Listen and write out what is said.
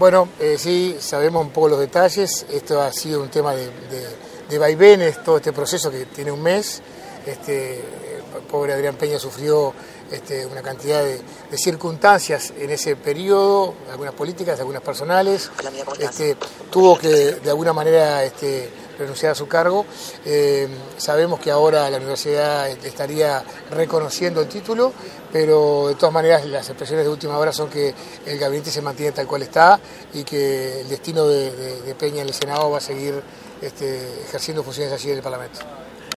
Bueno, eh, sí, sabemos un poco los detalles. Esto ha sido un tema de, de, vaivenes, todo este proceso que tiene un mes. Este, el pobre Adrián Peña sufrió este, una cantidad de, circunstancias en ese periodo, algunas políticas, algunas personales. Este, tuvo que de alguna manera este, renunciar a su cargo. Eh, sabemos que ahora la universidad estaría reconociendo el título, pero de todas maneras las expresiones de última hora son que el gabinete se mantiene tal cual está y que el destino de, Peña en el Senado va a seguir este, ejerciendo funciones allí en el Parlamento.